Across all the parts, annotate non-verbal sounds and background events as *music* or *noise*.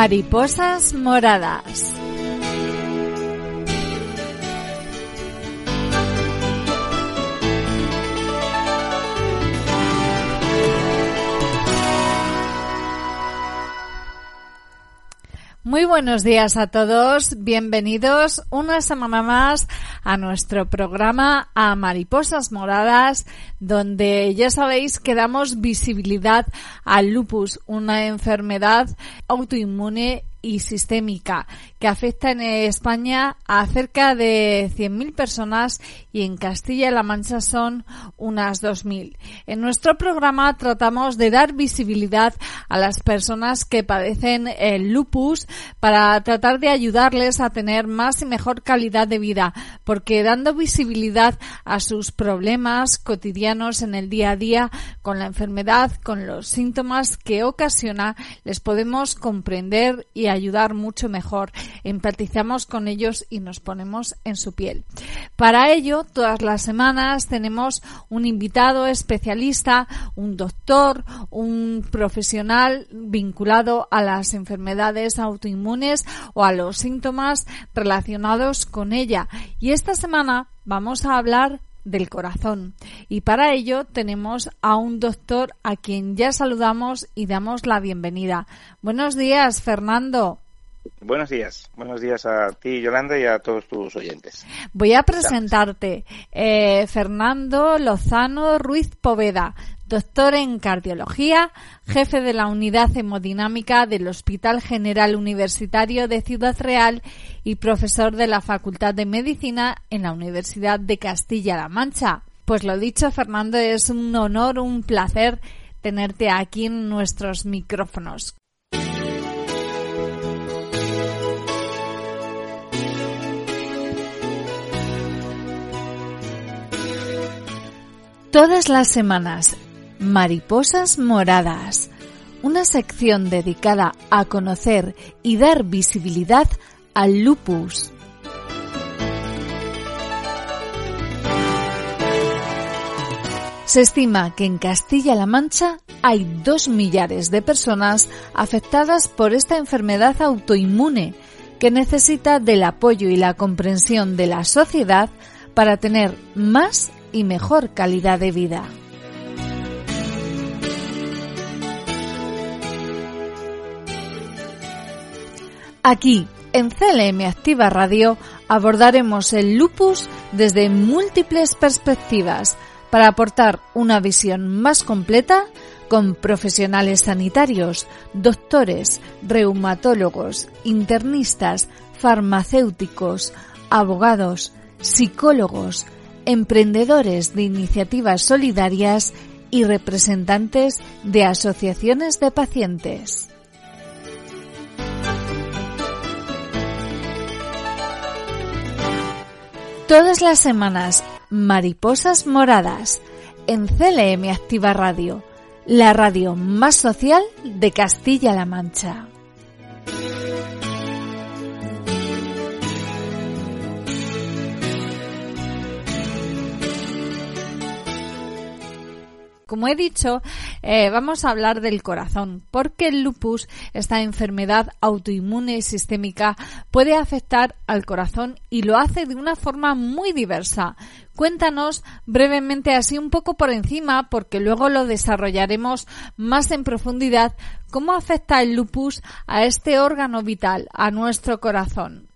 Mariposas moradas. Muy buenos días a todos, bienvenidos una semana más a nuestro programa a Mariposas Moradas, donde ya sabéis que damos visibilidad al lupus, una enfermedad autoinmune y sistémica que afecta en España a cerca de 100.000 personas y en Castilla-La Mancha son unas 2.000. En nuestro programa tratamos de dar visibilidad a las personas que padecen el lupus para tratar de ayudarles a tener más y mejor calidad de vida, porque dando visibilidad a sus problemas cotidianos en el día a día con la enfermedad, con los síntomas que ocasiona, les podemos comprender y ayudar mucho mejor. Empatizamos con ellos y nos ponemos en su piel. Para ello, todas las semanas tenemos un invitado especialista, un doctor, un profesional vinculado a las enfermedades autoinmunes o a los síntomas relacionados con ella. Y esta semana vamos a hablar del corazón. Y para ello tenemos a un doctor a quien ya saludamos y damos la bienvenida. Buenos días, Fernando. Buenos días, buenos días a ti, Yolanda, y a todos tus oyentes. Voy a presentarte, eh, Fernando Lozano Ruiz Poveda, doctor en cardiología, jefe de la unidad hemodinámica del Hospital General Universitario de Ciudad Real y profesor de la Facultad de Medicina en la Universidad de Castilla-La Mancha. Pues lo dicho, Fernando, es un honor, un placer tenerte aquí en nuestros micrófonos. Todas las semanas, Mariposas Moradas, una sección dedicada a conocer y dar visibilidad al lupus. Se estima que en Castilla-La Mancha hay dos millares de personas afectadas por esta enfermedad autoinmune que necesita del apoyo y la comprensión de la sociedad para tener más y mejor calidad de vida. Aquí, en CLM Activa Radio, abordaremos el lupus desde múltiples perspectivas para aportar una visión más completa con profesionales sanitarios, doctores, reumatólogos, internistas, farmacéuticos, abogados, psicólogos, emprendedores de iniciativas solidarias y representantes de asociaciones de pacientes. Todas las semanas, Mariposas Moradas, en CLM Activa Radio, la radio más social de Castilla-La Mancha. Como he dicho, eh, vamos a hablar del corazón, porque el lupus, esta enfermedad autoinmune y sistémica, puede afectar al corazón y lo hace de una forma muy diversa. Cuéntanos brevemente, así un poco por encima, porque luego lo desarrollaremos más en profundidad, cómo afecta el lupus a este órgano vital, a nuestro corazón.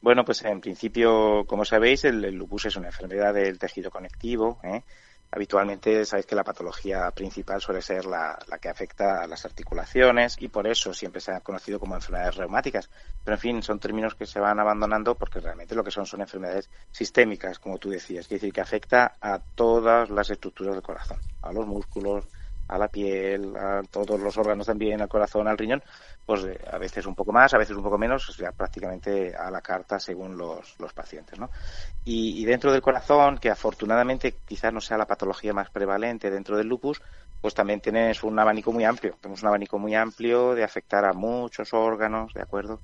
Bueno, pues en principio, como sabéis, el, lupus es una enfermedad del tejido conectivo. ¿eh? Habitualmente sabéis que la patología principal suele ser la, que afecta a las articulaciones y por eso siempre se ha conocido como enfermedades reumáticas. Pero en fin, son términos que se van abandonando porque realmente lo que son son enfermedades sistémicas, como tú decías, es decir, que afecta a todas las estructuras del corazón, a los músculos, a la piel, a todos los órganos también, al corazón, al riñón, pues eh, a veces un poco más, a veces un poco menos, o prácticamente a la carta según los, los pacientes, ¿no? Y, y, dentro del corazón, que afortunadamente quizás no sea la patología más prevalente dentro del lupus, pues también tienes un abanico muy amplio, tenemos un abanico muy amplio de afectar a muchos órganos, ¿de acuerdo?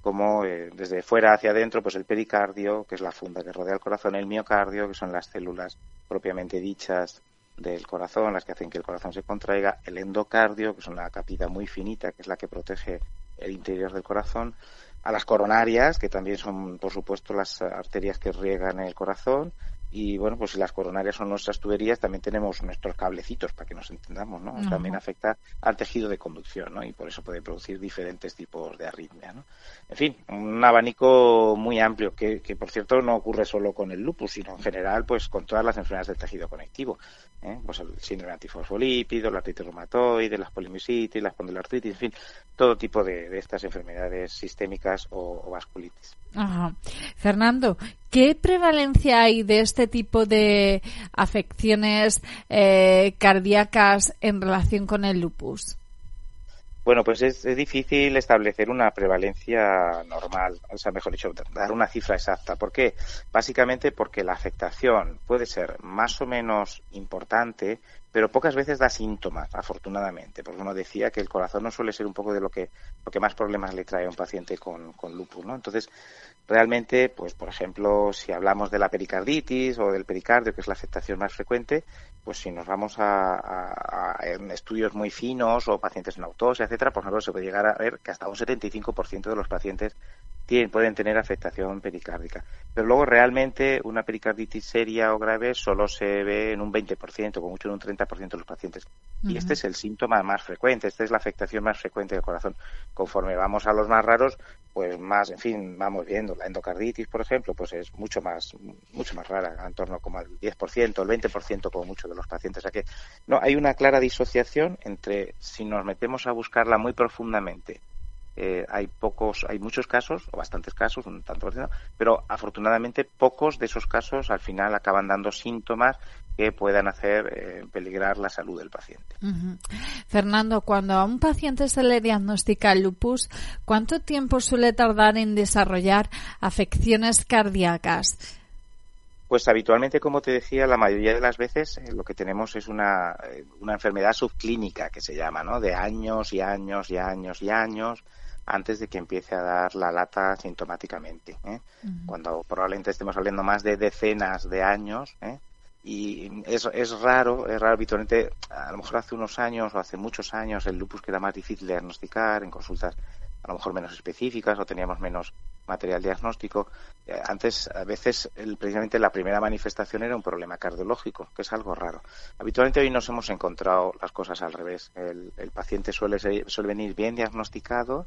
Como eh, desde fuera hacia adentro, pues el pericardio, que es la funda que rodea el corazón, el miocardio, que son las células propiamente dichas del corazón, las que hacen que el corazón se contraiga, el endocardio, que es una capita muy finita, que es la que protege el interior del corazón, a las coronarias, que también son, por supuesto, las arterias que riegan el corazón, y bueno, pues si las coronarias son nuestras tuberías, también tenemos nuestros cablecitos, para que nos entendamos, ¿no? También afecta al tejido de conducción, ¿no? Y por eso puede producir diferentes tipos de arritmia, ¿no? En fin, un abanico muy amplio, que, que por cierto no ocurre solo con el lupus, sino en general, pues con todas las enfermedades del tejido conectivo. ¿eh? Pues el síndrome antifosfolípido, la artritis reumatoide, las polimiositis, la espondiloartritis, en fin, todo tipo de, estas enfermedades sistémicas o, vasculitis. Fernando, ¿qué prevalencia hay de este tipo de afecciones eh, cardíacas en relación con el lupus? Bueno, pues es, difícil establecer una prevalencia normal, o sea, mejor dicho, dar una cifra exacta. ¿Por qué? Básicamente porque la afectación puede ser más o menos importante, pero pocas veces da síntomas, afortunadamente. Porque uno decía que el corazón no suele ser un poco de lo que, lo que más problemas le trae a un paciente con, con lupus, ¿no? Entonces, realmente, pues por ejemplo, si hablamos de la pericarditis o del pericardio, que es la afectación más frecuente, pues si nos vamos a, estudios muy finos o pacientes en autopsia, etcétera, por ejemplo, se puede llegar a ver que hasta un 75% de los pacientes tienen, pueden tener afectación pericárdica. Pero luego realmente una pericarditis seria o grave solo se ve en un 20%, con mucho en un 30% de los pacientes. Y este es el síntoma más frecuente, esta es la afectación más frecuente del corazón. Conforme vamos a los más raros, pues más, en fin, vamos viendo. La endocarditis, por ejemplo, pues es mucho más, mucho más rara, en torno como al 10%, el 20% como mucho de los pacientes. O sea que no, hay una clara disociación entre si nos metemos a buscarla muy profundamente eh, hay pocos, hay muchos casos, o bastantes casos, un tanto por ciento, pero afortunadamente pocos de esos casos al final acaban dando síntomas que puedan hacer eh, peligrar la salud del paciente. Fernando, cuando a un paciente se le diagnostica lupus, ¿cuánto tiempo suele tardar en desarrollar afecciones cardíacas? Pues habitualmente, como te decía, la mayoría de las veces eh, lo que tenemos es una, una enfermedad subclínica que se llama, ¿no? De años y años y años y años antes de que empiece a dar la lata sintomáticamente. ¿eh? Cuando probablemente estemos hablando más de decenas de años. ¿eh? Y es, es raro, es raro habitualmente, a lo mejor hace unos años o hace muchos años el lupus queda más difícil de diagnosticar en consultas a lo mejor menos específicas o teníamos menos material diagnóstico. Eh, antes, a veces, precisamente la primera manifestación era un problema cardiológico, que es algo raro. Habitualmente hoy nos hemos encontrado las cosas al revés. El, paciente suele, suele venir bien diagnosticado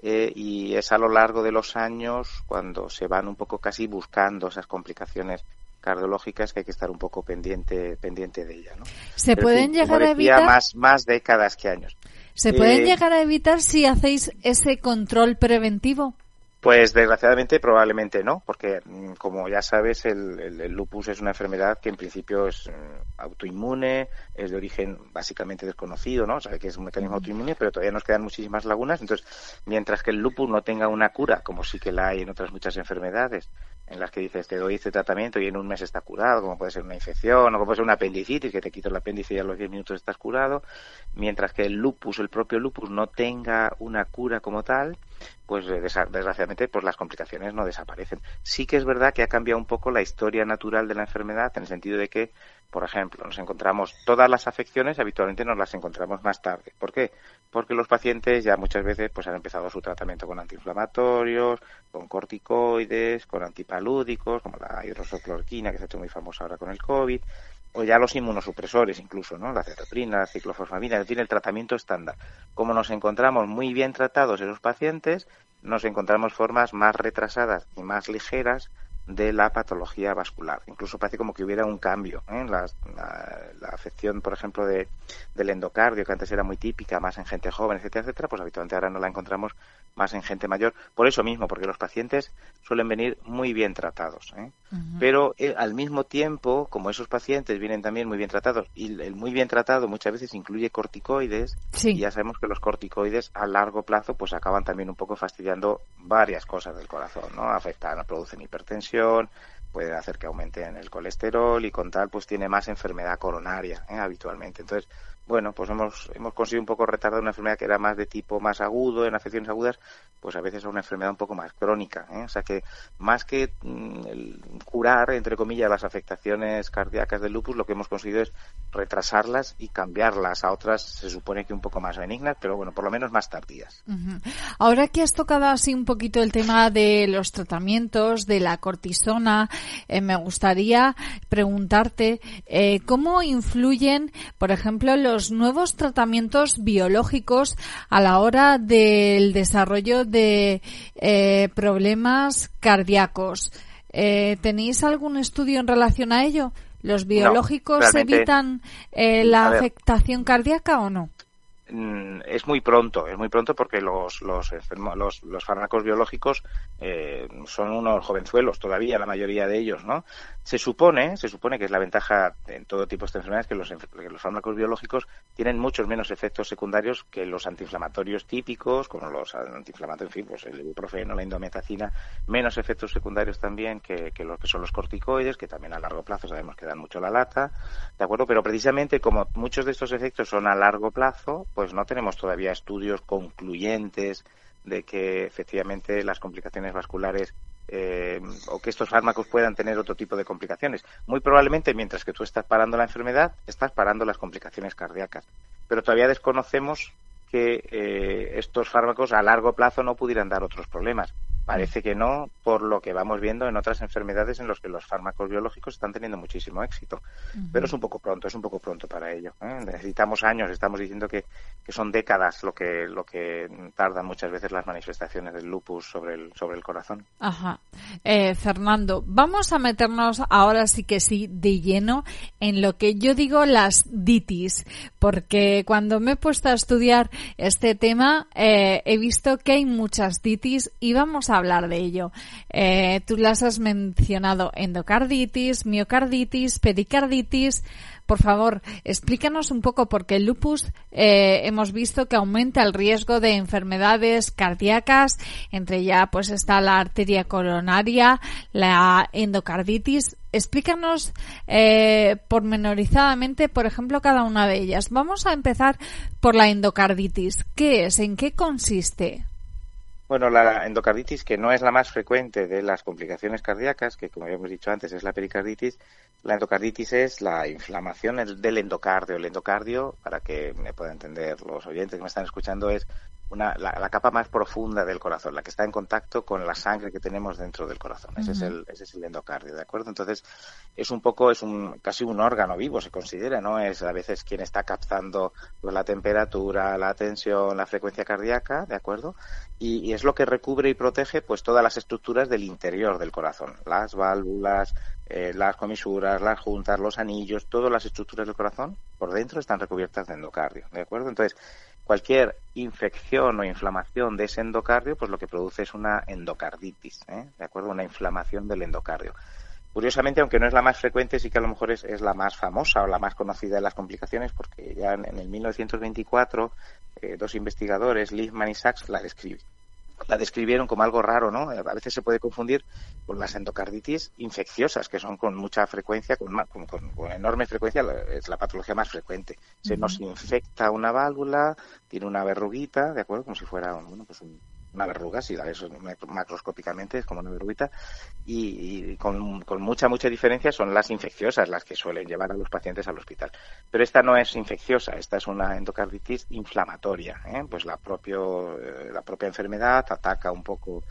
eh, y es a lo largo de los años cuando se van un poco casi buscando esas complicaciones cardiológicas que hay que estar un poco pendiente pendiente de ella, ¿no? Se pueden llegar a evitar más más décadas que años. ¿Se pueden eh, llegar a evitar si hacéis ese control preventivo? Pues desgraciadamente probablemente no, porque mm, como ya sabes el, lupus es una enfermedad que en principio es mm, autoinmune, es de origen básicamente desconocido, ¿no? Sabe que es un mecanismo autoinmune, pero todavía nos quedan muchísimas lagunas. Entonces, mientras que el lupus no tenga una cura, como sí que la hay en otras muchas enfermedades, en las que dices te doy este tratamiento y en un mes está curado, como puede ser una infección o como puede ser una apendicitis, que te quito el apéndice y a los 10 minutos estás curado, mientras que el lupus, el propio lupus, no tenga una cura como tal, pues eh, desgraciadamente pues las complicaciones no desaparecen. Sí que es verdad que ha cambiado un poco la historia natural de la enfermedad en el sentido de que, por ejemplo, nos encontramos todas las afecciones habitualmente nos las encontramos más tarde. ¿Por qué? Porque los pacientes ya muchas veces pues han empezado su tratamiento con antiinflamatorios, con corticoides, con antipalúdicos, como la hidroxicloroquina que se ha hecho muy famosa ahora con el COVID o ya los inmunosupresores incluso, ¿no? La cetoprina, la ciclofosfamina, es decir, el tratamiento estándar. Como nos encontramos muy bien tratados esos pacientes, nos encontramos formas más retrasadas y más ligeras de la patología vascular. Incluso parece como que hubiera un cambio. ¿eh? La, afección, por ejemplo, de, del endocardio, que antes era muy típica, más en gente joven, etcétera, etcétera, pues habitualmente ahora no la encontramos más en gente mayor. Por eso mismo, porque los pacientes suelen venir muy bien tratados. ¿eh? Pero eh, al mismo tiempo, como esos pacientes vienen también muy bien tratados, y el muy bien tratado muchas veces incluye corticoides, y ya sabemos que los corticoides a largo plazo pues acaban también un poco fastidiando varias cosas del corazón, ¿no? Afectan, producen hipertensión, puede hacer que aumente en el colesterol y con tal pues tiene más enfermedad coronaria ¿eh? habitualmente. Entonces, bueno, pues hemos, hemos conseguido un poco retardar una enfermedad que era más de tipo más agudo, en afecciones agudas, pues a veces a una enfermedad un poco más crónica. ¿eh? O sea que más que mm, curar, entre comillas, las afectaciones cardíacas del lupus, lo que hemos conseguido es retrasarlas y cambiarlas a otras, se supone que un poco más benignas, pero bueno, por lo menos más tardías. Ahora que has tocado así un poquito el tema de los tratamientos, de la cortisona, eh, me gustaría preguntarte eh, cómo influyen, por ejemplo, los nuevos tratamientos biológicos a la hora del desarrollo de eh, problemas cardíacos. ¿Tenéis algún estudio en relación a ello? ¿Los biológicos evitan la afectación cardíaca o no? Mm, es muy pronto, es muy pronto porque los, los, los, los fármacos biológicos eh, son unos jovenzuelos todavía, la mayoría de ellos, ¿no? Se supone, se supone que es la ventaja en todo tipo de enfermedades que los, que los fármacos biológicos tienen muchos menos efectos secundarios que los antiinflamatorios típicos, como los antiinflamatorios, en fin, pues el ibuprofeno, la indometacina, menos efectos secundarios también que, que los que son los corticoides, que también a largo plazo sabemos que dan mucho la lata, ¿de acuerdo? Pero precisamente como muchos de estos efectos son a largo plazo, pues no tenemos todavía estudios concluyentes de que efectivamente las complicaciones vasculares eh, o que estos fármacos puedan tener otro tipo de complicaciones. Muy probablemente, mientras que tú estás parando la enfermedad, estás parando las complicaciones cardíacas. Pero todavía desconocemos que eh, estos fármacos a largo plazo no pudieran dar otros problemas. Parece que no, por lo que vamos viendo en otras enfermedades en las que los fármacos biológicos están teniendo muchísimo éxito. Pero es un poco pronto, es un poco pronto para ello. ¿eh? Necesitamos años, estamos diciendo que, que, son décadas lo que, lo que tardan muchas veces las manifestaciones del lupus sobre el, sobre el corazón. Ajá. Eh, Fernando, vamos a meternos ahora sí que sí de lleno en lo que yo digo las ditis, porque cuando me he puesto a estudiar este tema eh, he visto que hay muchas ditis y vamos a hablar de ello. Eh, tú las has mencionado endocarditis, miocarditis, pericarditis. Por favor, explícanos un poco porque el lupus eh, hemos visto que aumenta el riesgo de enfermedades cardíacas, entre ya pues está la arteria coronaria, la endocarditis. Explícanos eh, pormenorizadamente, por ejemplo, cada una de ellas. Vamos a empezar por la endocarditis. ¿Qué es? ¿En qué consiste? Bueno, la endocarditis, que no es la más frecuente de las complicaciones cardíacas, que como habíamos dicho antes es la pericarditis, la endocarditis es la inflamación del endocardio. El endocardio, para que me puedan entender los oyentes que me están escuchando, es una, la, capa más profunda del corazón, la que está en contacto con la sangre que tenemos dentro del corazón. Ese, es el, ese es el endocardio, ¿de acuerdo? Entonces, es un poco, es un, casi un órgano vivo, se considera, ¿no? Es a veces quien está captando pues, la temperatura, la tensión, la frecuencia cardíaca, ¿de acuerdo? Y, es lo que recubre y protege, pues, todas las estructuras del interior del corazón. Las válvulas, eh, las comisuras, las juntas, los anillos, todas las estructuras del corazón por dentro están recubiertas de endocardio, ¿de acuerdo? Entonces, cualquier infección o inflamación de ese endocardio, pues lo que produce es una endocarditis, ¿eh? ¿de acuerdo? Una inflamación del endocardio. Curiosamente, aunque no es la más frecuente, sí que a lo mejor es, la más famosa o la más conocida de las complicaciones, porque ya en, el 1924 eh, dos investigadores, Liebman y Sachs, la describen la describieron como algo raro, ¿no? A veces se puede confundir con las endocarditis infecciosas, que son con mucha frecuencia, con, con, enorme frecuencia, es la patología más frecuente. Se nos infecta una válvula, tiene una verruguita, ¿de acuerdo? Como si fuera bueno, pues un, una verruga, si la eso macroscópicamente es como una verruguita, y, con, mucha, mucha diferencia son las infecciosas las que suelen llevar a los pacientes al hospital. Pero esta no es infecciosa, esta es una endocarditis inflamatoria, ¿eh? pues la, propio, eh, la propia enfermedad ataca un poco,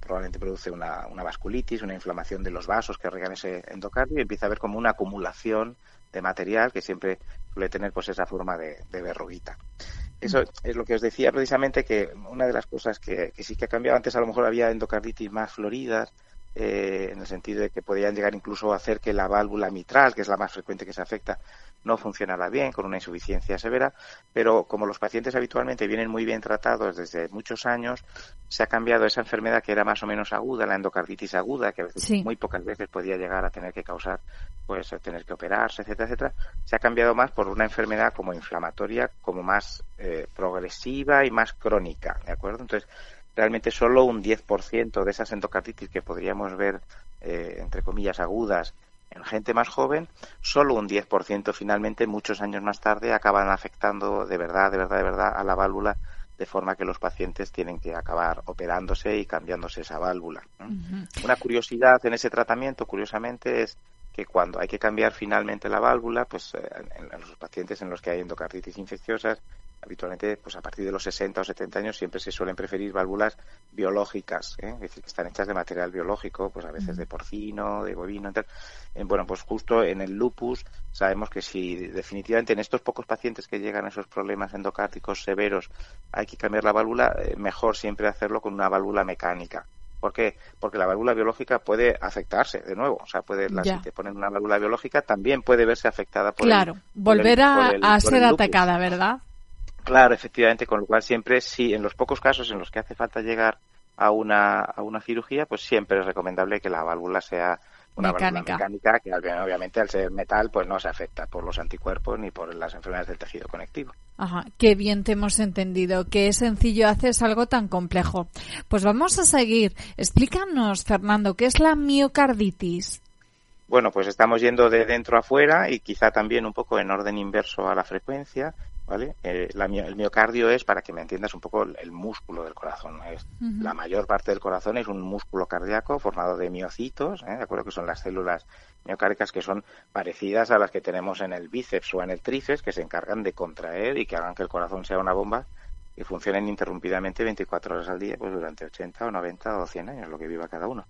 probablemente produce una, una vasculitis, una inflamación de los vasos que regan ese endocardio y empieza a haber como una acumulación de material que siempre suele tener pues esa forma de, de verruguita. Eso es lo que os decía precisamente que una de las cosas que, que, sí que ha cambiado, antes a lo mejor había endocarditis más floridas, eh, en el sentido de que podían llegar incluso a hacer que la válvula mitral, que es la más frecuente que se afecta, no funcionara bien, con una insuficiencia severa, pero como los pacientes habitualmente vienen muy bien tratados desde muchos años, se ha cambiado esa enfermedad que era más o menos aguda, la endocarditis aguda, que a veces muy pocas veces podía llegar a tener que causar, pues, tener que operarse, etcétera, etcétera, se ha cambiado más por una enfermedad como inflamatoria, como más eh, progresiva y más crónica, ¿de acuerdo? Entonces, realmente solo un 10% de esas endocarditis que podríamos ver, eh, entre comillas, agudas En gente más joven, solo un 10% finalmente, muchos años más tarde, acaban afectando de verdad, de verdad, de verdad a la válvula de forma que los pacientes tienen que acabar operándose y cambiándose esa válvula. Una curiosidad en ese tratamiento, curiosamente, es que cuando hay que cambiar finalmente la válvula, pues eh, en, en, los pacientes en los que hay endocarditis infecciosas, habitualmente pues a partir de los 60 o 70 años siempre se suelen preferir válvulas biológicas, ¿eh? es decir, que están hechas de material biológico, pues a veces de porcino, de bovino, tal. Eh, bueno, pues justo en el lupus sabemos que si definitivamente en estos pocos pacientes que llegan a esos problemas endocárdicos severos hay que cambiar la válvula, eh, mejor siempre hacerlo con una válvula mecánica. ¿Por qué? Porque la válvula biológica puede afectarse de nuevo. O sea, puede, la, si te ponen una válvula biológica, también puede verse afectada por Claro, el, volver por a, el- a ser atacada, ¿verdad? Claro, efectivamente, con lo cual siempre, sí, en los pocos casos en los que hace falta llegar a una, a una cirugía, pues siempre es recomendable que la válvula sea una Mecánica. válvula mecánica, que obvi- obviamente al ser metal, pues no se afecta por los anticuerpos ni por las enfermedades del tejido conectivo. Ajá, qué bien te hemos entendido. Qué sencillo haces algo tan complejo. Pues vamos a seguir. Explícanos, Fernando, ¿qué es la miocarditis? Bueno, pues estamos yendo de dentro a fuera y quizá también un poco en orden inverso a la frecuencia, ¿vale? Eh, la el miocardio es, para que me entiendas un poco, el, el músculo del corazón. Es. La mayor parte del corazón es un músculo cardíaco formado de miocitos, ¿eh? de acuerdo que son las células miocárdicas que son parecidas a las que tenemos en el bíceps o en el tríceps, que se encargan de contraer y que hagan que el corazón sea una bomba y funcionen interrumpidamente 24 horas al día, pues durante 80 o 90 o 100 años, lo que viva cada uno.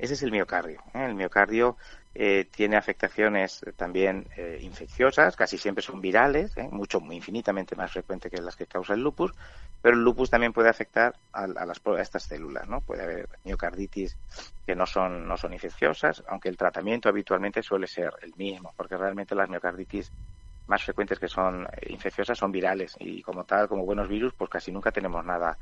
Ese es el miocardio. ¿eh? El miocardio eh, tiene afectaciones también eh, infecciosas, casi siempre son virales, mucho, infinitamente más frecuente que las que causa el lupus, pero el lupus también puede afectar a, a las, a estas células, ¿no? Puede haber miocarditis que no son, no son infecciosas, aunque el tratamiento habitualmente suele ser el mismo, porque realmente las miocarditis más frecuentes que son infecciosas son virales y como tal, como buenos virus, pues casi nunca tenemos nada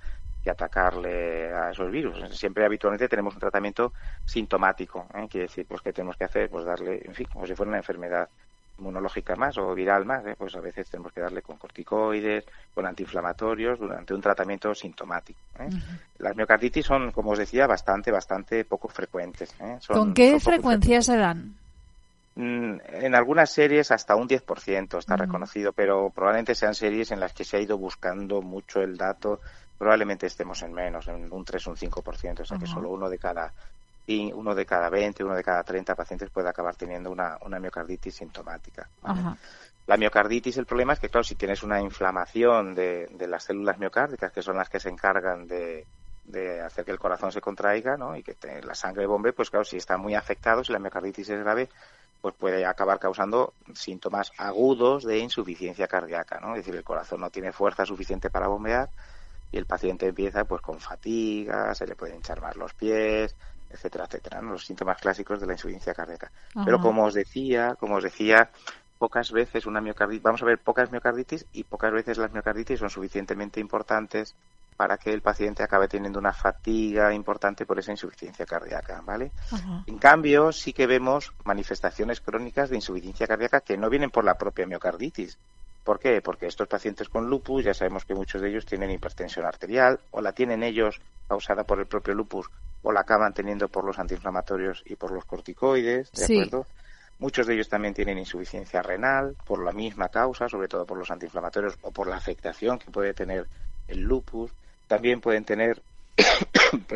que atacarle a esos virus. Siempre habitualmente tenemos un tratamiento sintomático, ¿eh? quiere decir, pues que tenemos que hacer, pues darle, en fin, como si fuera una enfermedad inmunológica más o viral más, ¿eh? pues a veces tenemos que darle con corticoides, con antiinflamatorios durante un tratamiento sintomático. ¿eh? Las miocarditis son, como os decía, bastante, bastante poco frecuentes. ¿eh? Son- ¿Con qué frecuencia se dan? Mm, En algunas series hasta un 10% está reconocido, pero probablemente sean series en las que se ha ido buscando mucho el dato. Probablemente estemos en menos, en un 3 o un 5%, o sea que Ajá. solo uno de cada y uno de cada 20, uno de cada 30 pacientes puede acabar teniendo una, una miocarditis sintomática. La miocarditis, el problema es que, claro, si tienes una inflamación de, de las células miocárdicas, que son las que se encargan de, de hacer que el corazón se contraiga ¿no? y que te- la sangre bombe, pues claro, si está muy afectado, si la miocarditis es grave, pues puede acabar causando síntomas agudos de insuficiencia cardíaca, ¿no? Es decir, el corazón no tiene fuerza suficiente para bombear y el paciente empieza pues con fatiga, se le pueden hinchar más los pies, etcétera, etcétera, ¿no? los síntomas clásicos de la insuficiencia cardíaca. Pero como os decía, como os decía, pocas veces una miocarditis, vamos a ver pocas miocarditis y pocas veces las miocarditis son suficientemente importantes para que el paciente acabe teniendo una fatiga importante por esa insuficiencia cardíaca, ¿vale? Ajá. En cambio, sí que vemos manifestaciones crónicas de insuficiencia cardíaca que no vienen por la propia miocarditis. ¿Por qué? Porque estos pacientes con lupus, ya sabemos que muchos de ellos tienen hipertensión arterial, o la tienen ellos causada por el propio lupus, o la acaban teniendo por los antiinflamatorios y por los corticoides, ¿de Sí. acuerdo? Muchos de ellos también tienen insuficiencia renal por la misma causa, sobre todo por los antiinflamatorios o por la afectación que puede tener el lupus. También pueden tener *coughs*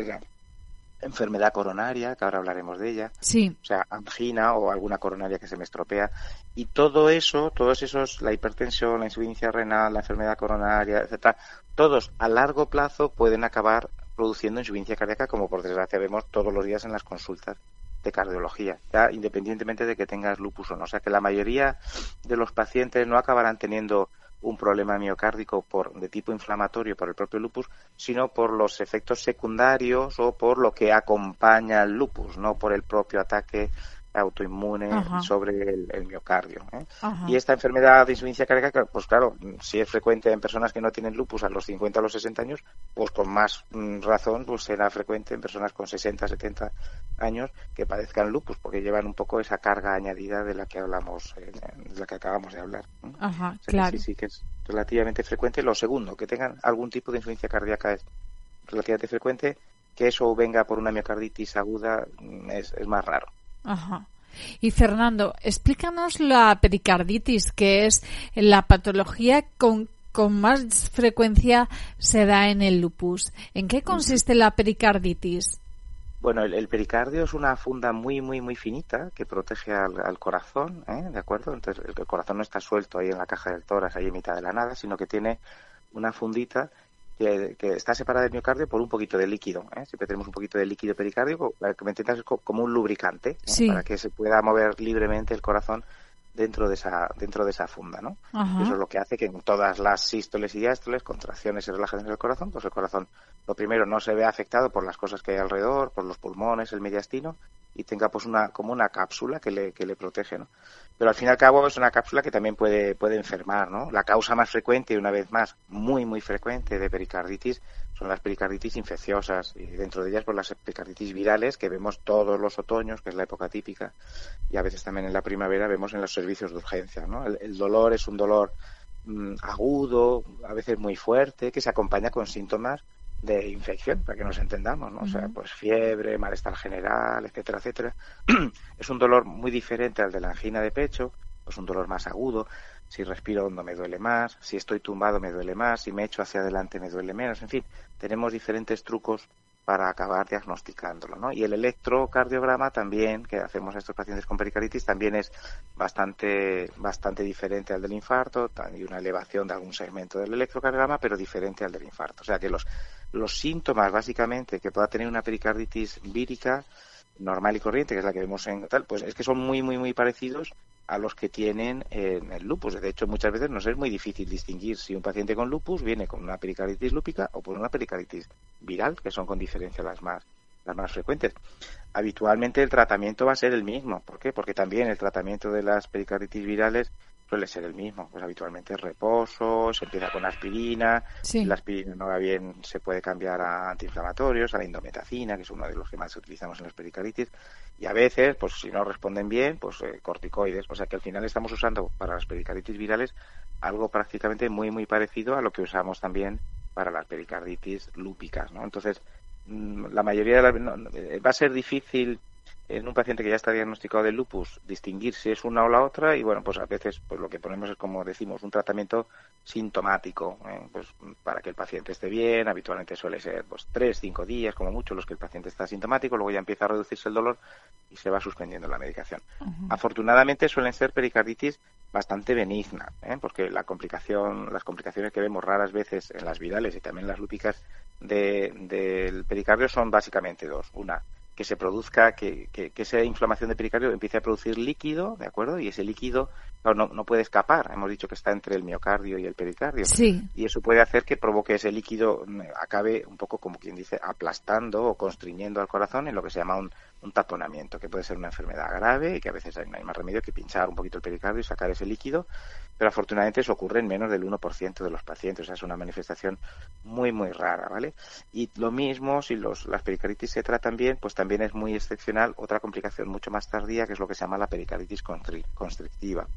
enfermedad coronaria, que ahora hablaremos de ella, Sí. o sea, angina o alguna coronaria que se me estropea. Y todo eso, todos esos, la hipertensión, la insuficiencia renal, la enfermedad coronaria, etcétera, todos a largo plazo pueden acabar produciendo insuficiencia cardíaca, como por desgracia vemos todos los días en las consultas de cardiología, ya independientemente de que tengas lupus o no. O sea que la mayoría de los pacientes no acabarán teniendo un problema miocárdico por, de tipo inflamatorio por el propio lupus, sino por los efectos secundarios o por lo que acompaña al lupus, no por el propio ataque autoinmune Ajá. sobre el, el miocardio. ¿eh? Y esta enfermedad de insuficiencia cardíaca, pues claro, si es frecuente en personas que no tienen lupus a los 50 o los 60 años, pues con más mm, razón pues será frecuente en personas con 60, 70 años que padezcan lupus, porque llevan un poco esa carga añadida de la que hablamos, eh, de la que acabamos de hablar. ¿eh? Ajá, O sea que claro. Sí, sí, que es relativamente frecuente. Lo segundo, que tengan algún tipo de insuficiencia cardíaca es relativamente frecuente. Que eso venga por una miocarditis aguda mm, es, es más raro. Ajá. Y Fernando, explícanos la pericarditis, que es la patología con, con más frecuencia se da en el lupus. ¿En qué consiste la pericarditis? Bueno, el, pericardio es una funda muy, muy, muy finita que protege al, corazón, ¿eh? ¿de acuerdo? Entonces, el, corazón no está suelto ahí en la caja del tórax, ahí en mitad de la nada, sino que tiene una fundita que, está separada del miocardio por un poquito de líquido. ¿eh? Siempre tenemos un poquito de líquido pericardio, que me entiendas como un lubricante, ¿eh? para que se pueda mover libremente el corazón dentro de esa dentro de esa funda, ¿no? Eso es lo que hace que en todas las sístoles y diástoles, contracciones y relajaciones del corazón, pues el corazón lo primero no se vea afectado por las cosas que hay alrededor, por los pulmones, el mediastino y tenga pues una como una cápsula que le que le protege, ¿no? Pero al fin y al cabo es una cápsula que también puede puede enfermar, ¿no? La causa más frecuente y una vez más muy muy frecuente de pericarditis son las pericarditis infecciosas y dentro de ellas pues las pericarditis virales que vemos todos los otoños, que es la época típica, y a veces también en la primavera vemos en los servicios de urgencia. ¿no? El, dolor es un dolor mm, agudo, a veces muy fuerte, que se acompaña con síntomas de infección, para que nos entendamos, ¿no? O sea, pues fiebre, malestar general, etcétera, etcétera. *clears throat* es un dolor muy diferente al de la angina de pecho, es un dolor más agudo, si respiro hondo me duele más, si estoy tumbado me duele más, si me echo hacia adelante me duele menos, en fin, tenemos diferentes trucos para acabar diagnosticándolo, ¿no? Y el electrocardiograma también, que hacemos a estos pacientes con pericarditis, también es bastante, bastante diferente al del infarto, hay una elevación de algún segmento del electrocardiograma, pero diferente al del infarto. O sea que los, los síntomas, básicamente, que pueda tener una pericarditis vírica, normal y corriente, que es la que vemos en tal, pues es que son muy, muy, muy parecidos a los que tienen en el lupus. De hecho, muchas veces nos es muy difícil distinguir si un paciente con lupus viene con una pericarditis lúpica o por una pericarditis viral, que son con diferencia las más, las más frecuentes. Habitualmente el tratamiento va a ser el mismo. ¿Por qué? Porque también el tratamiento de las pericarditis virales suele ser el mismo. Pues habitualmente es reposo, se empieza con aspirina, si la aspirina no va bien se puede cambiar a antiinflamatorios, a la indometacina, que es uno de los que más utilizamos en las pericaritis, y a veces, pues si no responden bien, pues eh, corticoides. O sea que al final estamos usando para las pericaritis virales algo prácticamente muy, muy parecido a lo que usamos también para las pericarditis lúpicas, ¿no? Entonces, mm, la mayoría de las... va a ser difícil en un paciente que ya está diagnosticado de lupus distinguir si es una o la otra y bueno pues a veces pues lo que ponemos es como decimos un tratamiento sintomático ¿eh? pues para que el paciente esté bien habitualmente suele ser pues tres cinco días como mucho los que el paciente está sintomático luego ya empieza a reducirse el dolor y se va suspendiendo la medicación afortunadamente suelen ser pericarditis bastante benigna ¿eh? porque la complicación las complicaciones que vemos raras veces en las virales y también en las lúpicas del pericardio son básicamente dos una que se produzca, que, que, esa inflamación de pericardio empiece a producir líquido, ¿de acuerdo? Y ese líquido no, no, puede escapar. Hemos dicho que está entre el miocardio y el pericardio. Sí. Y eso puede hacer que provoque ese líquido, mm, acabe un poco como quien dice, aplastando o constriñendo al corazón en lo que se llama un, un taponamiento, que puede ser una enfermedad grave y que a veces no hay más remedio que pinchar un poquito el pericardio y sacar ese líquido, pero afortunadamente eso ocurre en menos del 1% de los pacientes, o sea, es una manifestación muy, muy rara, ¿vale? Y lo mismo, si los, las pericarditis se tratan bien, pues también es muy excepcional otra complicación mucho más tardía, que es lo que se llama la pericarditis constrictiva.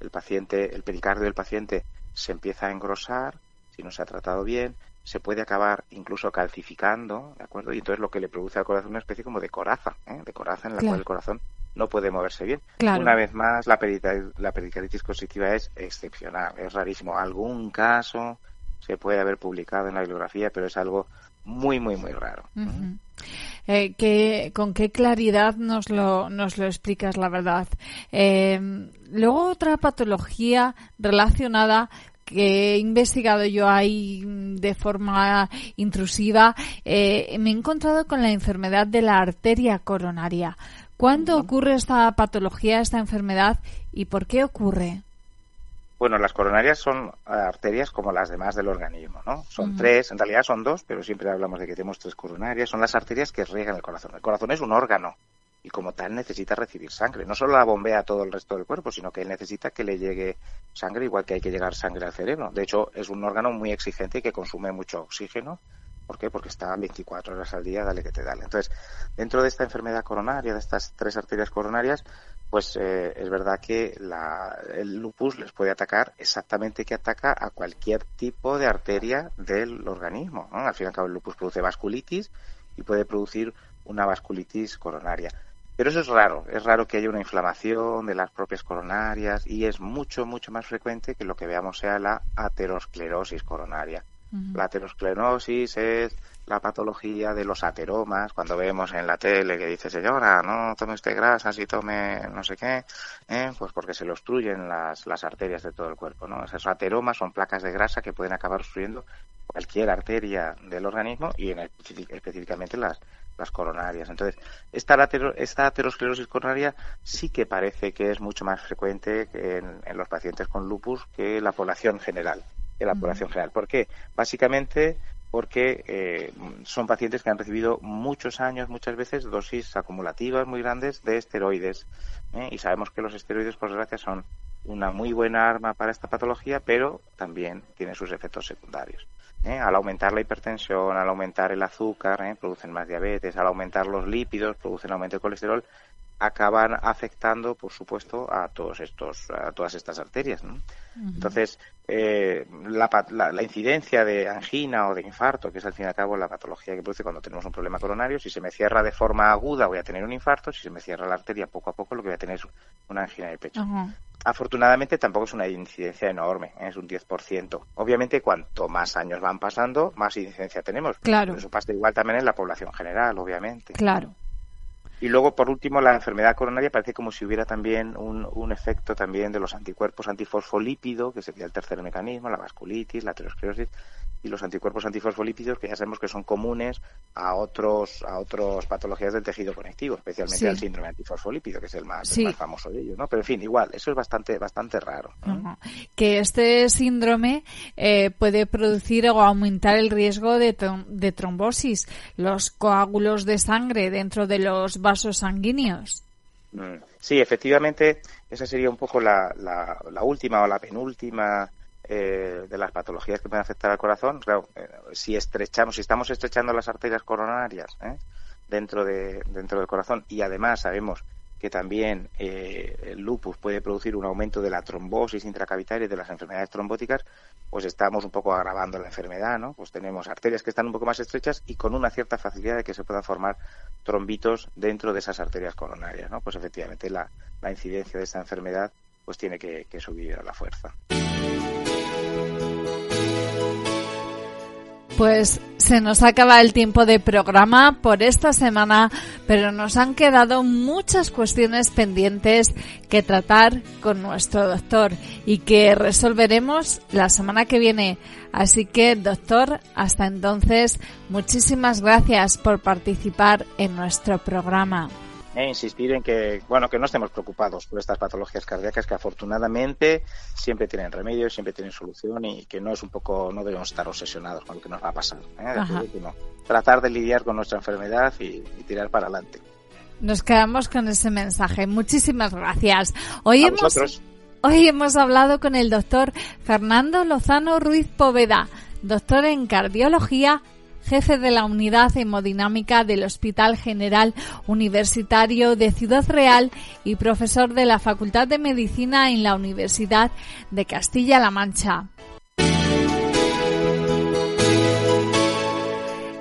El paciente, el pericardio del paciente se empieza a engrosar, si no se ha tratado bien, se puede acabar incluso calcificando, ¿de acuerdo? Y entonces lo que le produce al corazón es una especie como de coraza, ¿eh? de coraza en la cual el corazón no puede moverse bien. Una vez más, la, pericarditis, la pericarditis constrictiva es excepcional, es rarísimo. Algún caso se puede haber publicado en la bibliografía, pero es algo muy, muy, muy raro. eh, ¿Con qué claridad nos lo, nos lo explicas, la verdad? Eh, luego, otra patología relacionada que he investigado yo ahí de forma intrusiva, eh, me he encontrado con la enfermedad de la arteria coronaria. ¿Cuándo ocurre esta patología, esta enfermedad y por qué ocurre? Bueno, las coronarias son arterias como las demás del organismo, ¿no? Son tres, en realidad son dos, pero siempre hablamos de que tenemos tres coronarias. Son las arterias que riegan el corazón. El corazón es un órgano y como tal necesita recibir sangre. No solo la bombea a todo el resto del cuerpo, sino que él necesita que le llegue sangre igual que hay que llegar sangre al cerebro. De hecho, es un órgano muy exigente y que consume mucho oxígeno. ¿Por qué? Porque está 24 horas al día, dale que te dale. Entonces, dentro de esta enfermedad coronaria, de estas tres arterias coronarias, pues eh, es verdad que el lupus les puede atacar exactamente que ataca a cualquier tipo de arteria del organismo. Al fin y al cabo, el lupus produce vasculitis y puede producir una vasculitis coronaria Pero eso es raro, es raro que haya una inflamación de las propias coronarias y es mucho, mucho más frecuente que lo que veamos sea la aterosclerosis coronaria. La aterosclerosis es la patología de los ateromas, cuando vemos en la tele que dice señora, no tome usted grasas y tome no sé qué, ¿eh? pues porque se le obstruyen las, las arterias de todo el cuerpo. ¿no? Esos ateromas son placas de grasa que pueden acabar obstruyendo cualquier arteria del organismo y en específicamente las, las coronarias. Entonces, esta, esta aterosclerosis coronaria sí que parece que es mucho más frecuente en, en los pacientes con lupus que la población general. En la población general. ¿Por qué? Básicamente porque eh, son pacientes que han recibido muchos años, muchas veces, dosis acumulativas muy grandes de esteroides. ¿eh? Y sabemos que los esteroides, por desgracia, son una muy buena arma para esta patología, pero también tienen sus efectos secundarios. ¿eh? Al aumentar la hipertensión, al aumentar el azúcar, producen más diabetes, al aumentar los lípidos, producen aumento del colesterol, acaban afectando, por supuesto, a todos estos, a todas estas arterias. Entonces, eh, la, la, incidencia de angina o de infarto, que es al fin y al cabo la patología que produce cuando tenemos un problema coronario, si se me cierra de forma aguda voy a tener un infarto, si se me cierra la arteria poco a poco lo que voy a tener es una angina de pecho. Afortunadamente tampoco es una incidencia enorme, ¿eh? es un 10%. Obviamente cuanto más años van pasando, más incidencia tenemos. Claro. eso pasa igual también en la población general, obviamente. Claro. Y luego, por último, la enfermedad coronaria parece como si hubiera también un, un efecto también de los anticuerpos antifosfolípido, que sería el tercer mecanismo, la vasculitis, la aterosclerosis, y los anticuerpos antifosfolípidos que ya sabemos que son comunes a otros a otras patologías del tejido conectivo, especialmente al síndrome antifosfolípido, que es el más, famoso de ellos, ¿no? Pero en fin, igual, eso es bastante bastante raro. Que este síndrome eh, puede producir o aumentar el riesgo de, de trombosis, los coágulos de sangre dentro de los vasos sanguíneos. Mm. Sí, efectivamente, esa sería un poco la, la, la última o la penúltima eh, de las patologías que pueden afectar al corazón, claro, eh, si estrechamos, si estamos estrechando las arterias coronarias ¿eh? dentro de dentro del corazón y además sabemos que también el lupus puede producir un aumento de la trombosis intracavitaria y de las enfermedades trombóticas, pues estamos un poco agravando la enfermedad, ¿no? Pues tenemos arterias que están un poco más estrechas y con una cierta facilidad de que se puedan formar trombitos dentro de esas arterias coronarias, ¿no? Pues efectivamente la, la incidencia de esta enfermedad pues tiene que subir a la fuerza. Pues se nos acaba el tiempo de programa por esta semana, pero nos han quedado muchas cuestiones pendientes que tratar con nuestro doctor y que resolveremos la semana que viene. Así que, doctor, hasta entonces, muchísimas gracias por participar en nuestro programa e insistir en que, bueno, que no estemos preocupados por estas patologías cardíacas que afortunadamente siempre tienen remedio, siempre tienen solución y que no es un poco, no debemos estar obsesionados con lo que nos va a pasar. ¿eh? Tratar de lidiar con nuestra enfermedad y, tirar para adelante. Nos quedamos con ese mensaje. Muchísimas gracias. Hoy hemos, hoy hemos hablado con el doctor Fernando Lozano Ruiz Poveda, doctor en cardiología jefe de la unidad hemodinámica del Hospital General Universitario de Ciudad Real y profesor de la Facultad de Medicina en la Universidad de Castilla-La Mancha.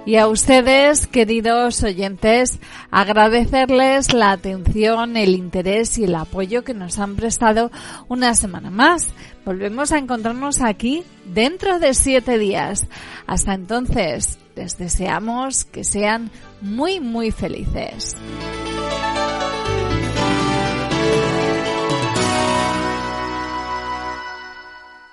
Y a ustedes, queridos oyentes, agradecerles la atención, el interés y el apoyo que nos han prestado una semana más. Volvemos a encontrarnos aquí dentro de siete días. Hasta entonces, les deseamos que sean muy, muy felices.